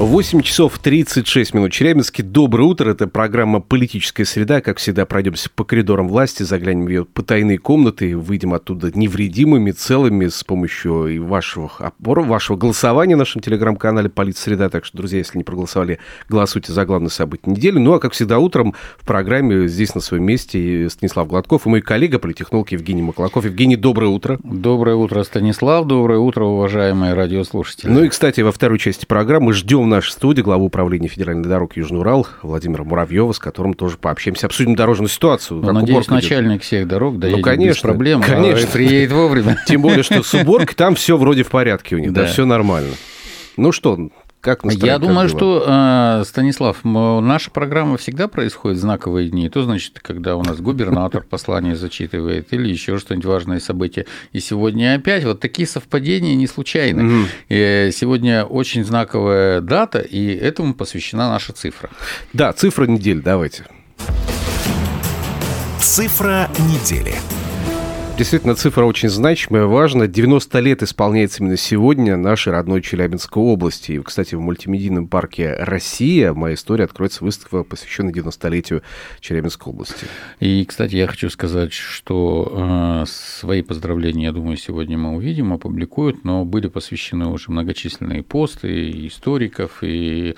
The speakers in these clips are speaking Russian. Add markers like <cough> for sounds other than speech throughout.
8 часов 36 минут. Челябинске. Доброе утро. Это программа «Политическая среда». Как всегда, пройдемся по коридорам власти, заглянем в ее потайные комнаты, выйдем оттуда невредимыми, целыми с помощью вашего опор, вашего голосования в нашем телеграм-канале «Политсреда». Так что, друзья, если не проголосовали, голосуйте за главное событие недели. Ну, а как всегда, утром в программе здесь на своем месте Станислав Гладков и мой коллега, политехнолог Евгений Маклаков. Евгений, доброе утро. Доброе утро, Станислав. Доброе утро, уважаемые радиослушатели. Ну и, кстати, во второй части программы ждем нашей студии главу управления федеральной дорог Южный Урал Владимира Муравьева, с которым тоже пообщаемся, обсудим дорожную ситуацию. Ну, надеюсь, начальник идет. всех дорог доедет ну, конечно, без проблем, а конечно. А приедет вовремя. Тем более, что с уборкой там все вроде в порядке у них, да, да все нормально. Ну что, как Я думаю, что, э, Станислав, наша программа всегда происходит в знаковые дни. То, значит, когда у нас губернатор <laughs> послание зачитывает или еще что-нибудь важное событие. И сегодня опять вот такие совпадения не случайны. Угу. Сегодня очень знаковая дата, и этому посвящена наша цифра. Да, цифра недели, давайте. Цифра недели. Действительно, цифра очень значимая, важна. 90 лет исполняется именно сегодня нашей родной Челябинской области. И, кстати, в мультимедийном парке «Россия» моя история откроется выставка, посвященная 90-летию Челябинской области. И, кстати, я хочу сказать, что э, свои поздравления, я думаю, сегодня мы увидим, опубликуют, но были посвящены уже многочисленные посты и историков, и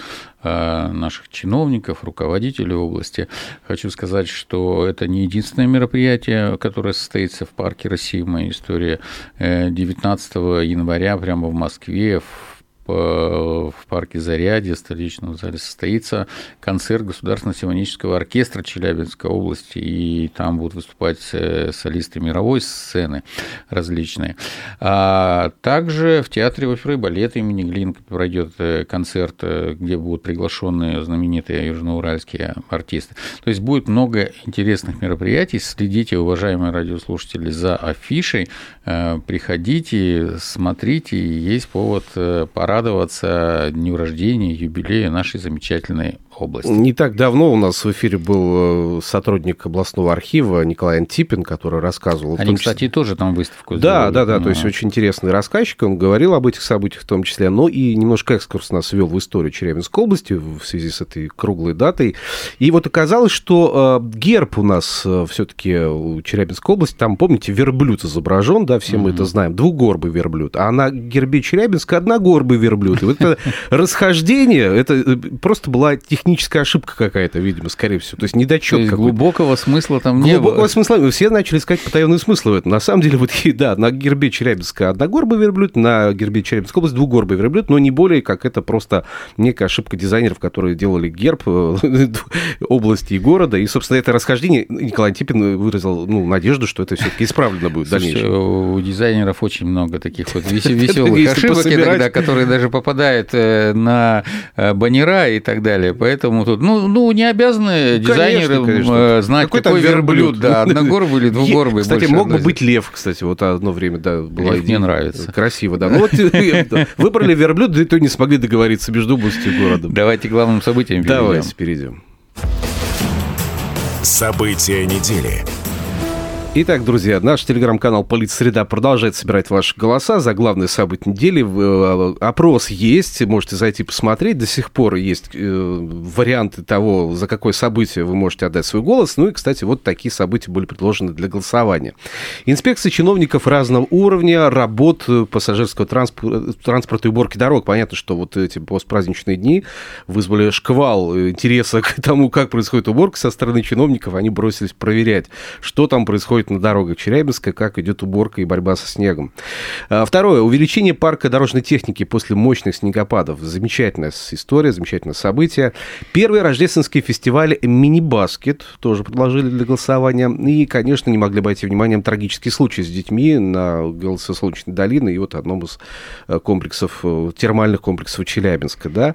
наших чиновников, руководителей области. Хочу сказать, что это не единственное мероприятие, которое состоится в парке парке России, моя история, 19 э, января прямо в Москве в в парке Зарядье, в столичном зале, состоится концерт Государственного симфонического оркестра Челябинской области, и там будут выступать э, солисты мировой сцены различные. А также в Театре оперы и балета имени Глинка пройдет э, концерт, э, где будут приглашенные знаменитые южноуральские артисты. То есть будет много интересных мероприятий. Следите, уважаемые радиослушатели, за афишей. Приходите, смотрите, есть повод пора радоваться дню рождения, юбилею нашей замечательной области. Не так давно у нас в эфире был э, сотрудник областного архива Николай Антипин, который рассказывал. Они, числе... кстати, тоже там выставку Да, сделали. да, да, то есть очень интересный рассказчик, он говорил об этих событиях в том числе, но и немножко экскурс нас вел в историю Челябинской области в связи с этой круглой датой. И вот оказалось, что э, герб у нас э, все-таки у Челябинской области, там, помните, верблюд изображен, да, все мы это знаем, двугорбый верблюд, а на гербе Челябинска одногорбый верблюд. И вот это расхождение, это просто была техническая ошибка какая-то, видимо, скорее всего. То есть недочет какой-то. Глубокого смысла там не Глубокого было. смысла. Все начали искать потаенный смысл в этом. На самом деле, вот, <laughs> да, на гербе Челябинска одногорбый верблюд, на гербе Челябинской области двугорбый верблюд, но не более, как это просто некая ошибка дизайнеров, которые делали герб э, <laughs> области и города. И, собственно, это расхождение Николай Антипин выразил ну, надежду, что это все-таки исправлено будет в дальнейшем. У дизайнеров очень много таких вот <laughs> веселых ошибок иногда, которые даже попадают э, на э, баннера и так далее. Поэтому тут, ну, ну не обязаны дизайнеры конечно, конечно. Э, знать, какой, какой верблюд, верблюд, да, одногорбый или двугорбый. Кстати, мог бы быть лев, кстати, вот одно время, да, было. Лев мне нравится. Красиво, да. Ну вот <laughs> выбрали верблюд, да и то не смогли договориться между областью и городом. Давайте к главным событиям перейдем. Давайте перейдем. События недели. Итак, друзья, наш телеграм-канал «Политсреда» продолжает собирать ваши голоса за главные события недели. Э, опрос есть, можете зайти посмотреть. До сих пор есть э, варианты того, за какое событие вы можете отдать свой голос. Ну и, кстати, вот такие события были предложены для голосования. Инспекция чиновников разного уровня, работ пассажирского транспорта, транспорта и уборки дорог. Понятно, что вот эти постпраздничные дни вызвали шквал интереса <laughs> к тому, как происходит уборка со стороны чиновников. Они бросились проверять, что там происходит происходит на дорогах Челябинска, как идет уборка и борьба со снегом. А, второе. Увеличение парка дорожной техники после мощных снегопадов. Замечательная история, замечательное событие. Первый рождественский фестиваль «Мини-баскет» тоже предложили для голосования. И, конечно, не могли обойти вниманием трагический случай с детьми на ГЛЦ «Солнечной долины» и вот одном из э, комплексов, э, термальных комплексов Челябинска. Да?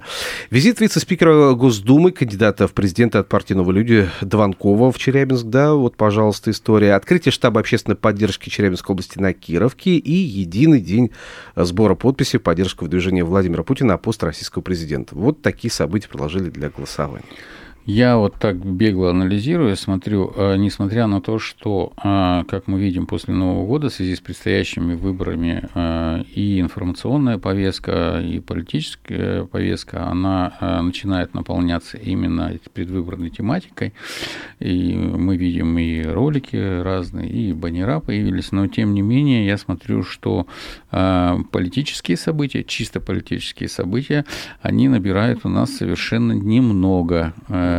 Визит вице-спикера Госдумы, кандидата в президенты от партии «Новые люди» Дованкова в Челябинск, да, вот, пожалуйста, история. Открытие штаба общественной поддержки Челябинской области на Кировке и единый день сбора подписей в поддержку движения Владимира Путина на пост российского президента. Вот такие события предложили для голосования. Я вот так бегло анализирую, смотрю, э, несмотря на то, что, э, как мы видим, после Нового года в связи с предстоящими выборами э, и информационная повестка, и политическая повестка, она начинает наполняться именно предвыборной тематикой. И мы видим и ролики разные, и баннера появились, но тем не менее я смотрю, что политические события, чисто политические события, они набирают у нас совершенно немного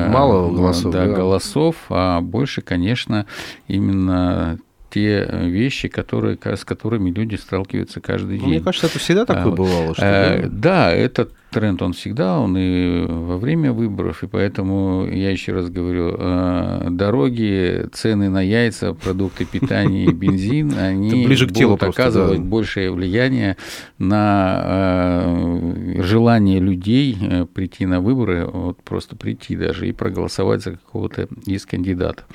Мало голосов. Да, да, голосов, а больше, конечно, именно те вещи, которые, с которыми люди сталкиваются каждый ну, день. Мне кажется, это всегда такое а, бывало. Что, э, да, этот тренд, он всегда, он и во время выборов, и поэтому я еще раз говорю, э, дороги, цены на яйца, продукты питания и бензин, <laughs> они ближе к телу будут оказывать большее влияние на э, желание людей э, прийти на выборы, вот просто прийти даже и проголосовать за какого-то из кандидатов.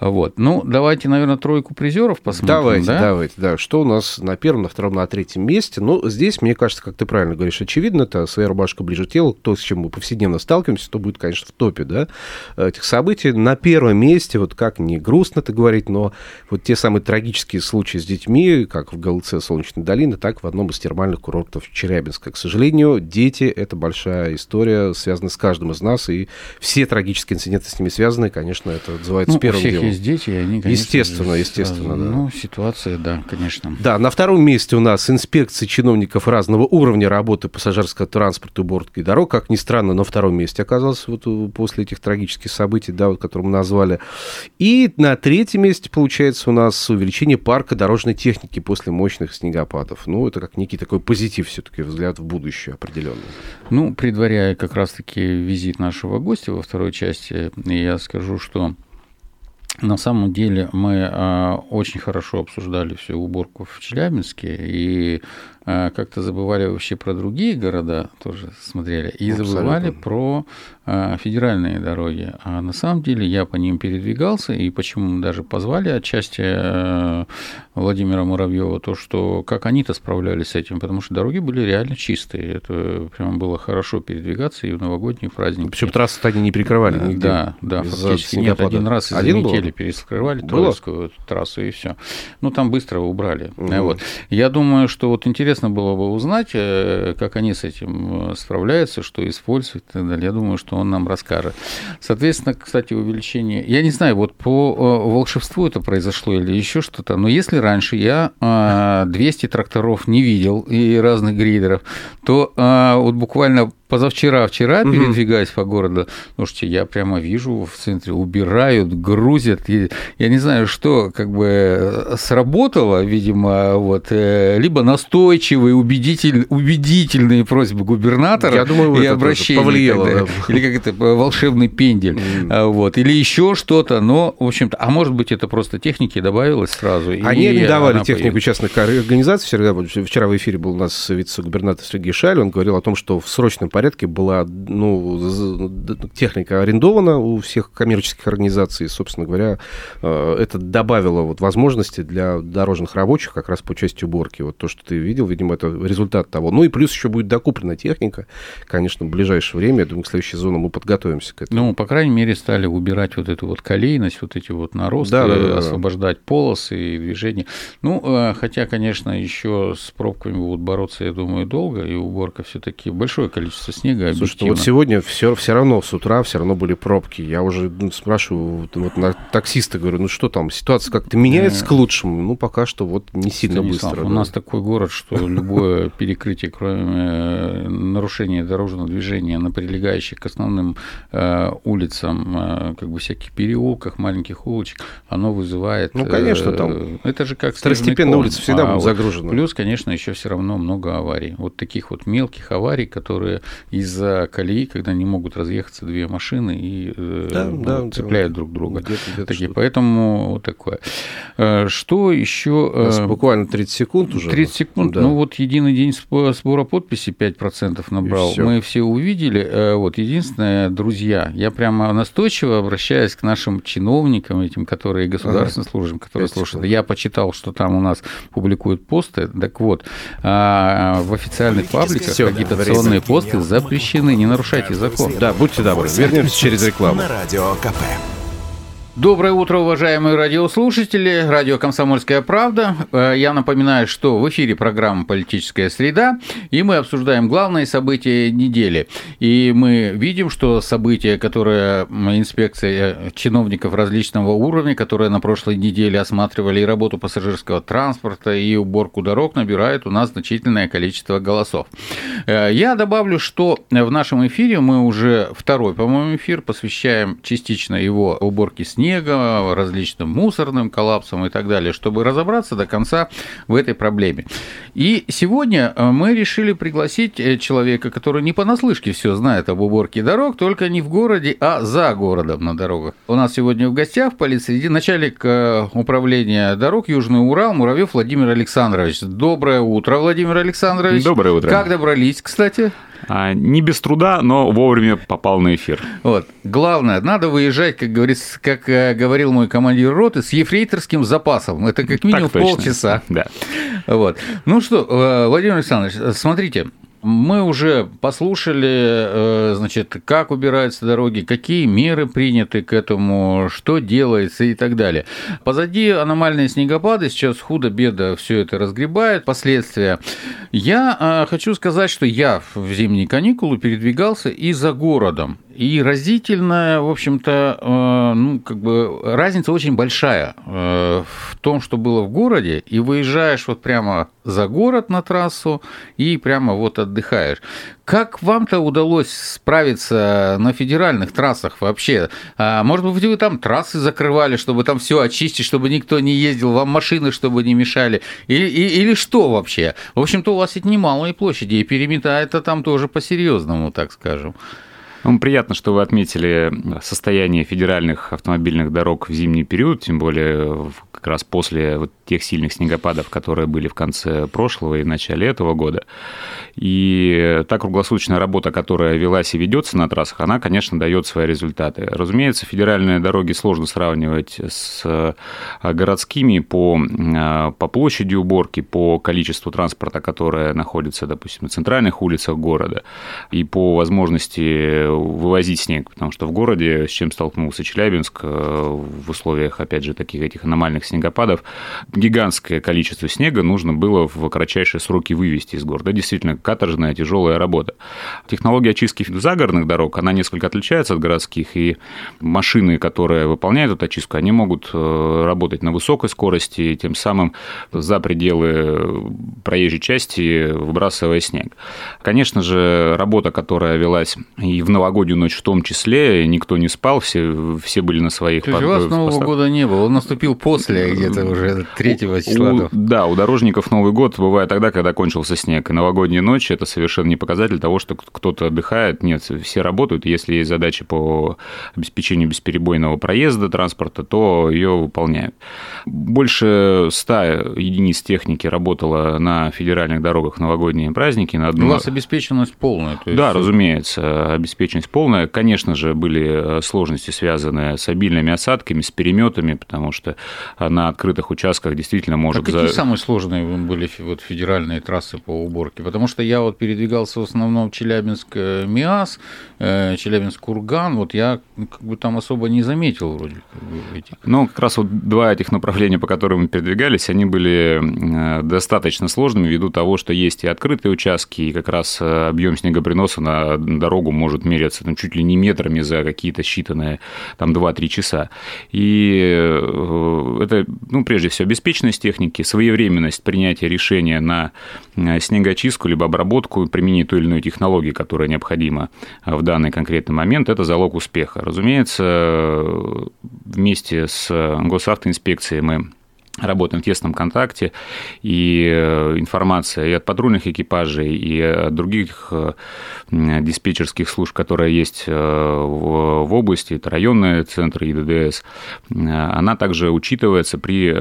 Вот. Ну, давайте, наверное, тройку призеров посмотрим. Давайте, да? давайте, да. Что у нас на первом, на втором, на третьем месте? Ну, здесь, мне кажется, как ты правильно говоришь, очевидно, это своя рубашка ближе к телу, то, с чем мы повседневно сталкиваемся, то будет, конечно, в топе, да, этих событий. На первом месте, вот как не грустно это говорить, но вот те самые трагические случаи с детьми, как в ГЛЦ Солнечной долины, так в одном из термальных курортов Челябинска. К сожалению, дети — это большая история, связанная с каждым из нас, и все трагические инциденты с ними связаны, конечно, это отзывается ну, первым делом есть дети, и они, конечно, естественно, естественно, да. Ну, ситуация, да, конечно. Да, на втором месте у нас инспекции чиновников разного уровня работы пассажирского транспорта, уборки дорог. Как ни странно, на втором месте оказался вот после этих трагических событий, да, вот, которые мы назвали. И на третьем месте, получается, у нас увеличение парка дорожной техники после мощных снегопадов. Ну, это как некий такой позитив все-таки, взгляд в будущее определенный. Ну, предваряя как раз-таки визит нашего гостя во второй части, я скажу, что на самом деле мы а, очень хорошо обсуждали всю уборку в Челябинске и а, как-то забывали вообще про другие города, тоже смотрели, и Абсолютно. забывали про а, федеральные дороги. А на самом деле я по ним передвигался, и почему мы даже позвали отчасти э, Владимира Муравьева, то, что как они-то справлялись с этим, потому что дороги были реально чистые. Это прямо было хорошо передвигаться и в новогодние праздники. Причем трассы они не перекрывали нигде. Да, да, фактически нет. Один раз из-за один метели перескрывали Троицкую трассу, и все. Ну, там быстро убрали. Угу. Вот. Я думаю, что вот интересно интересно было бы узнать, э, как они с этим э, справляются, что используют и так далее. Я думаю, что он нам расскажет. Соответственно, кстати, увеличение... Я не знаю, вот по э, волшебству это произошло или еще что-то, но если раньше я 200 тракторов не видел и разных грейдеров, то вот буквально позавчера, вчера угу. передвигаясь по городу, слушайте, я прямо вижу в центре, убирают, грузят. И, я не знаю, что как бы сработало, видимо, вот, э, либо настойчивые, убедитель, убедительные просьбы губернатора я думаю, и обращения. Повлияло, да. Или как это, волшебный пендель. Mm. Вот, или еще что-то, но, в общем-то, а может быть, это просто техники добавилось сразу. Они не давали технику появилась. частных организаций. Вчера, вчера в эфире был у нас вице-губернатор Сергей Шаль, он говорил о том, что в срочном порядке была ну, техника арендована у всех коммерческих организаций. Собственно говоря, э, это добавило вот возможности для дорожных рабочих как раз по части уборки. Вот то, что ты видел, видимо, это результат того. Ну и плюс еще будет докуплена техника. Конечно, в ближайшее время, я думаю, к следующей зоне мы подготовимся к этому. Ну, по крайней мере, стали убирать вот эту вот колейность, вот эти вот наросты, да, да, да, освобождать полосы и движения. Ну, э, хотя, конечно, еще с пробками будут бороться, я думаю, долго, и уборка все-таки большое количество количество снега Слушай, ну вот сегодня все, все равно с утра все равно были пробки. Я уже ну, спрашиваю вот, на таксиста, говорю, ну что там, ситуация как-то меняется к лучшему? Ну, пока что вот не сильно Станислав, быстро. У да. нас такой город, что любое <laughs> перекрытие, кроме э, нарушения дорожного движения на прилегающих к основным э, улицам, э, как бы всяких переулках, маленьких улочек, оно вызывает... Ну, конечно, там... Это же как Второстепенная улица всегда а, будет загружена. Плюс, конечно, еще все равно много аварий. Вот таких вот мелких аварий, которые из-за колеи, когда не могут разъехаться две машины и да, ну, да, цепляют да, друг друга. Где-то, где-то Такие, поэтому вот такое. Что еще? Буквально 30 секунд уже. 30 секунд. Да. Ну вот единый день сбора подписей 5% набрал. Мы все увидели. Вот единственное, друзья, я прямо настойчиво обращаюсь к нашим чиновникам, этим, которые государственным ага. служащим, которые слушают. Я почитал, что там у нас публикуют посты. Так вот, а, в официальных пабликах Всё, агитационные да, посты запрещены. Не нарушайте закон. Да, будьте добры. Вернемся через рекламу. На радио КП. Доброе утро, уважаемые радиослушатели. Радио «Комсомольская правда». Э, я напоминаю, что в эфире программа «Политическая среда», и мы обсуждаем главные события недели. И мы видим, что события, которые инспекция чиновников различного уровня, которые на прошлой неделе осматривали и работу пассажирского транспорта, и уборку дорог, набирают у нас значительное количество голосов. Э, я добавлю, что в нашем эфире мы уже второй, по-моему, эфир посвящаем частично его уборке снега, различным мусорным коллапсом и так далее, чтобы разобраться до конца в этой проблеме. И сегодня э, мы решили пригласить э, человека, который не понаслышке все знает об уборке дорог, только не в городе, а за городом на дорогах. У нас сегодня в гостях в полиции начальник э, управления дорог Южный Урал Муравьев Владимир Александрович. Доброе утро, Владимир Александрович. Доброе утро. Как добрались, кстати? А, не без труда, но вовремя попал на эфир. Вот. Главное, надо выезжать, как говорится, как э, говорил мой командир роты, с ефрейторским запасом. Это как минимум полчаса. Да. Вот. Ну что, э, Владимир Александрович, смотрите, мы уже послушали, э, значит, как убираются дороги, какие меры приняты к этому, что делается и так далее. Позади аномальные снегопады, сейчас худо-бедо все это разгребает, последствия. Я э, хочу сказать, что я в зимние каникулы передвигался и за городом. И разительная, в общем-то, э, ну, как бы разница очень большая э, в том, что было в городе, и выезжаешь вот прямо за город на трассу и прямо вот отдыхаешь. Как вам-то удалось справиться на федеральных трассах вообще? А, может быть, вы там трассы закрывали, чтобы там все очистить, чтобы никто не ездил, вам машины, чтобы не мешали? Или, или что вообще? В общем-то, у вас ведь немалые площади, и переметает это там тоже по-серьезному, так скажем. Ну, приятно, что вы отметили состояние федеральных автомобильных дорог в зимний период, тем более как раз после вот тех сильных снегопадов, которые были в конце прошлого и начале этого года. И та круглосуточная работа, которая велась и ведется на трассах, она, конечно, дает свои результаты. Разумеется, федеральные дороги сложно сравнивать с а, городскими по, а, по площади уборки, по количеству транспорта, которое находится, допустим, на центральных улицах города, и по возможности вывозить снег, потому что в городе, с чем столкнулся Челябинск, э, в условиях, опять же, таких этих аномальных снегопадов, гигантское количество снега нужно было в кратчайшие сроки вывести из города. Действительно, каторжная, тяжелая работа. Технология очистки загородных дорог, она несколько отличается от городских, и машины, которые выполняют эту очистку, они могут э, работать на высокой скорости, тем самым за пределы проезжей части выбрасывая снег. Конечно же, работа, которая велась и в новогоднюю ночь в том числе, никто не спал, все, все были на своих... То есть у вас Нового года не было, он наступил после где-то уже 3 числа. У, да, у дорожников Новый год бывает тогда, когда кончился снег. И новогодняя ночь – это совершенно не показатель того, что кто-то отдыхает. Нет, все работают. Если есть задачи по обеспечению бесперебойного проезда транспорта, то ее выполняют. Больше 100 единиц техники работало на федеральных дорогах в новогодние праздники. На одну... У вас обеспеченность полная? есть... Да, разумеется, обеспеченность полная. Конечно же, были э, сложности, связанные с обильными осадками, с переметами, потому что на открытых участках действительно может... А какие за... самые сложные были вот федеральные трассы по уборке? Потому что я вот передвигался в основном Челябинск-МИАС, э, Челябинск-Курган, вот я как бы там особо не заметил вроде этих. Ну, как раз вот два этих направления, по которым мы передвигались, они были достаточно сложными ввиду того, что есть и открытые участки, и как раз объем снегоприноса на дорогу может меряться там, чуть ли не метрами за какие-то считанные там 2-3 часа. И э, это, ну, прежде всего, беспечность техники, своевременность принятия решения на э, снегочистку либо обработку, применение той или иной технологии, которая необходима в данный конкретный момент, это залог успеха. Разумеется, вместе с госавтоинспекцией мы работаем в тесном контакте, и э, информация и от патрульных экипажей, и от других э, диспетчерских служб, которые есть э, в области, это районные центры ИДДС, она также учитывается при,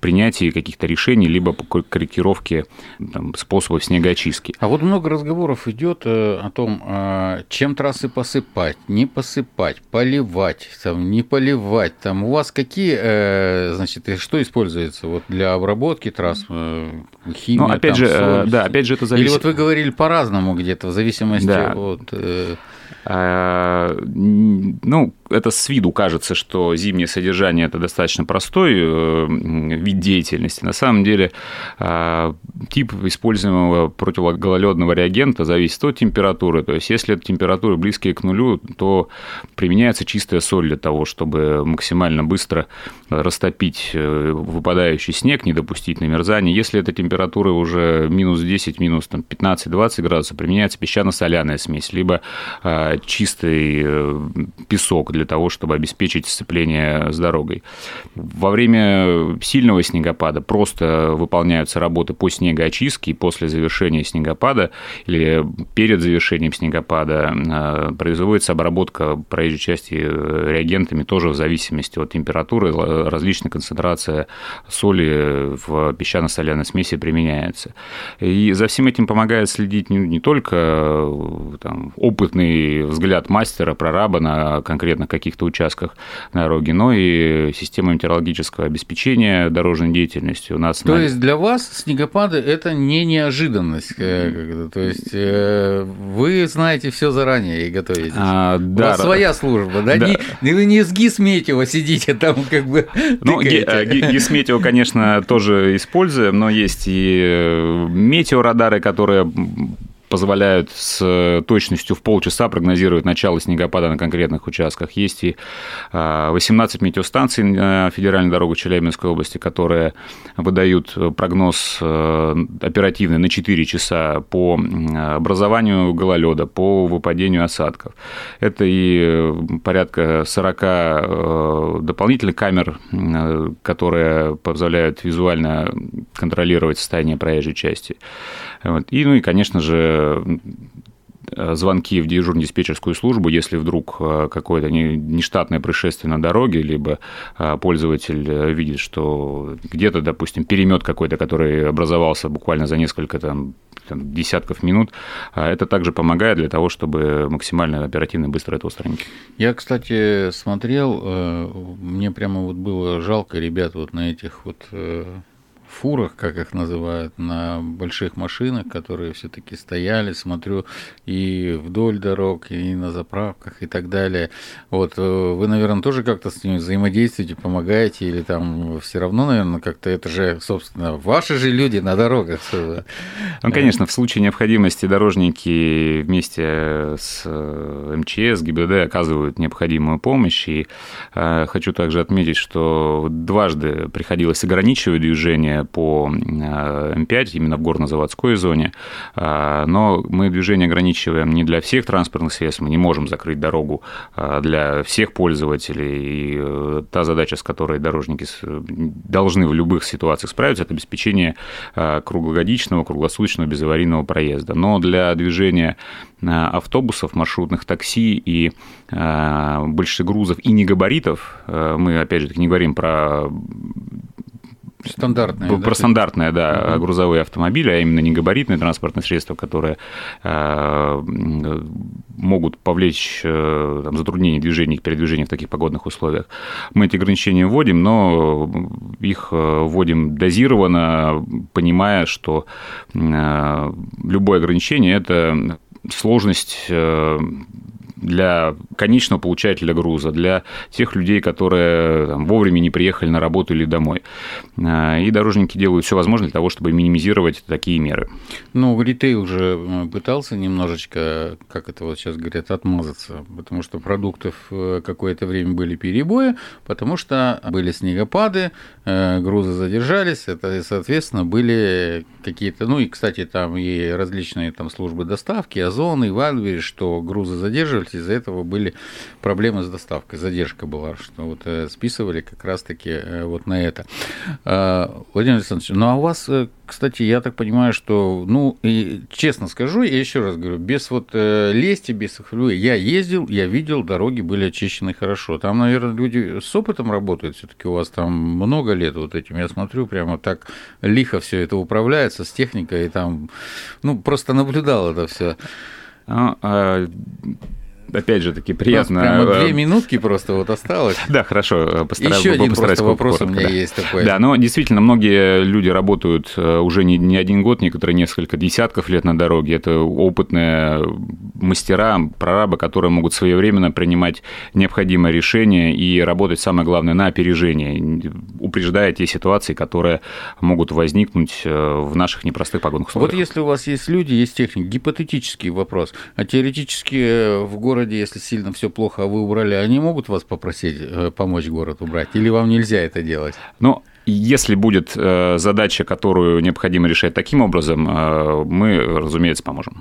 принятии каких-то решений, либо корректировке там, способов снегоочистки. А вот много разговоров идет о том, чем трассы посыпать, не посыпать, поливать, там, не поливать. Там у вас какие, значит, что используется вот для обработки трасс? Э, химия, ну, опять там, же, соль, да, опять же, это зависит. Или вот вы говорили по-разному где-то, в зависимости да. от... Э, а, ну, это с виду кажется, что зимнее содержание – это достаточно простой э, вид деятельности. На самом деле а, тип используемого противогололедного реагента зависит от температуры. То есть, если температуры близкие к нулю, то применяется чистая соль для того, чтобы максимально быстро растопить э, выпадающий снег, не допустить намерзания. Если эта температура уже минус 10, минус 15-20 градусов, применяется песчано-соляная смесь, либо чистый э, песок для того, чтобы обеспечить сцепление с дорогой. Во время сильного снегопада просто выполняются работы по снегоочистке, и после завершения снегопада или перед завершением снегопада э, производится обработка проезжей части э, реагентами тоже в зависимости от температуры, различная концентрация соли в песчано-соляной смеси применяется. И за всем этим помогает следить не, не только э, там, опытный взгляд мастера, прораба на конкретно каких-то участках дороги, но и система метеорологического обеспечения дорожной деятельности. У нас то на... есть для вас снегопады это не неожиданность, э, то есть э, вы знаете все заранее и готовитесь. А, да, У вас своя служба, да? да. Не, вы не с Гисметьева сидите там как бы. Ну, э, Гисметьево, конечно, тоже используем, но есть и метеорадары, которые позволяют с точностью в полчаса прогнозировать начало снегопада на конкретных участках. Есть и 18 а, метеостанций на федеральной дороге Челябинской области, которые выдают прогноз э, оперативный на 4 часа по образованию гололеда, по выпадению осадков. Это и порядка 40 э, дополнительных камер, э, которые позволяют визуально контролировать состояние проезжей части. И, ну и, конечно же, звонки в дежурно-диспетчерскую службу, если вдруг э, какое-то нештатное происшествие на дороге, либо э, пользователь э, видит, что где-то, допустим, перемет какой-то, который образовался буквально за несколько там, там, десятков минут, это также помогает для того, чтобы максимально оперативно и быстро это устранить. Я, кстати, смотрел, мне прямо вот было жалко ребят вот на этих вот фурах, как их называют, на больших машинах, которые все-таки стояли, смотрю, и вдоль дорог, и на заправках, и так далее. Вот э, вы, наверное, тоже как-то с ними взаимодействуете, помогаете, или там все равно, наверное, как-то это же, собственно, ваши же люди на дорогах. Ну, конечно, в случае необходимости дорожники вместе с э, МЧС, ГИБДД оказывают необходимую помощь. И э, хочу также отметить, что дважды приходилось ограничивать движение по э, М5, именно в горно-заводской зоне, а, но мы движение ограничиваем не для всех транспортных средств, мы не можем закрыть дорогу а, для всех пользователей, и э, та задача, с которой дорожники должны в любых ситуациях справиться, это обеспечение круглогодичного, круглосуточного безаварийного проезда. Но для движения автобусов, маршрутных такси и больших грузов и негабаритов, э, мы, опять же, не говорим про Стандартные, про да, стандартные, да, угу. грузовые автомобили, а именно не габаритные транспортные средства, которые э, могут повлечь э, там, затруднение движения, передвижения в таких погодных условиях. Мы эти ограничения вводим, но их э, вводим дозированно, понимая, что э, любое ограничение – это сложность э, для конечного получателя груза, для тех людей, которые там, вовремя не приехали на работу или домой. А, и дорожники делают все возможное для того, чтобы минимизировать такие меры. Ну, ритейл уже э, пытался немножечко, как это вот сейчас говорят, отмазаться, потому что продуктов э, какое-то время были перебои, потому что были снегопады, э, грузы задержались, это, соответственно, были какие-то, ну и, кстати, там и различные там службы доставки, Озон и Вальвери, что грузы задерживались, из-за этого были проблемы с доставкой, задержка была, что вот э, списывали как раз-таки э, вот на это. А, Владимир Александрович, ну а у вас, э, кстати, я так понимаю, что, ну, и честно скажу, я еще раз говорю, без вот лести, без хвилю, я ездил, я видел, дороги были очищены хорошо. Там, наверное, люди с опытом работают, все-таки у вас там много лет вот этим. Я смотрю, прямо так лихо все это управляется с техникой, и там, ну, просто наблюдал это все. Ну, а, опять же таки приятно. Прямо две э, минутки просто вот осталось. <laughs> Да, хорошо, э, постараюсь. Еще один просто вопрос коротко, у меня да. есть такой. Да, но действительно многие люди работают э, уже не, не один год, некоторые несколько десятков лет на дороге. Это опытные мастера, прорабы, которые могут своевременно принимать необходимые решения и работать, самое главное, на опережение, упреждая те ситуации, которые могут возникнуть в наших непростых погодных условиях. Вот если у вас есть люди, есть техника, гипотетический вопрос, а теоретически в городе городе, если сильно все плохо, а вы убрали, они могут вас попросить э, помочь город убрать? Или вам нельзя это делать? Ну, если будет э, задача, которую необходимо решать таким образом, э, мы, разумеется, поможем.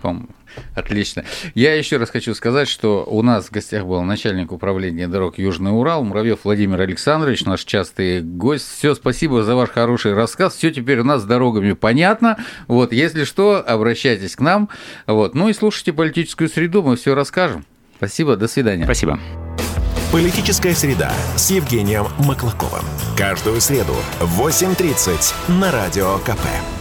Отлично. Я еще раз хочу сказать, что у нас в гостях был начальник управления дорог Южный Урал, Муравьев Владимир Александрович, наш частый гость. Все, спасибо за ваш хороший рассказ. Все теперь у нас с дорогами понятно. Вот, если что, обращайтесь к нам. Вот. Ну и слушайте политическую среду, мы все расскажем. Спасибо, до свидания. Спасибо. Политическая среда с Евгением Маклаковым. Каждую среду в 8.30 на Радио КП.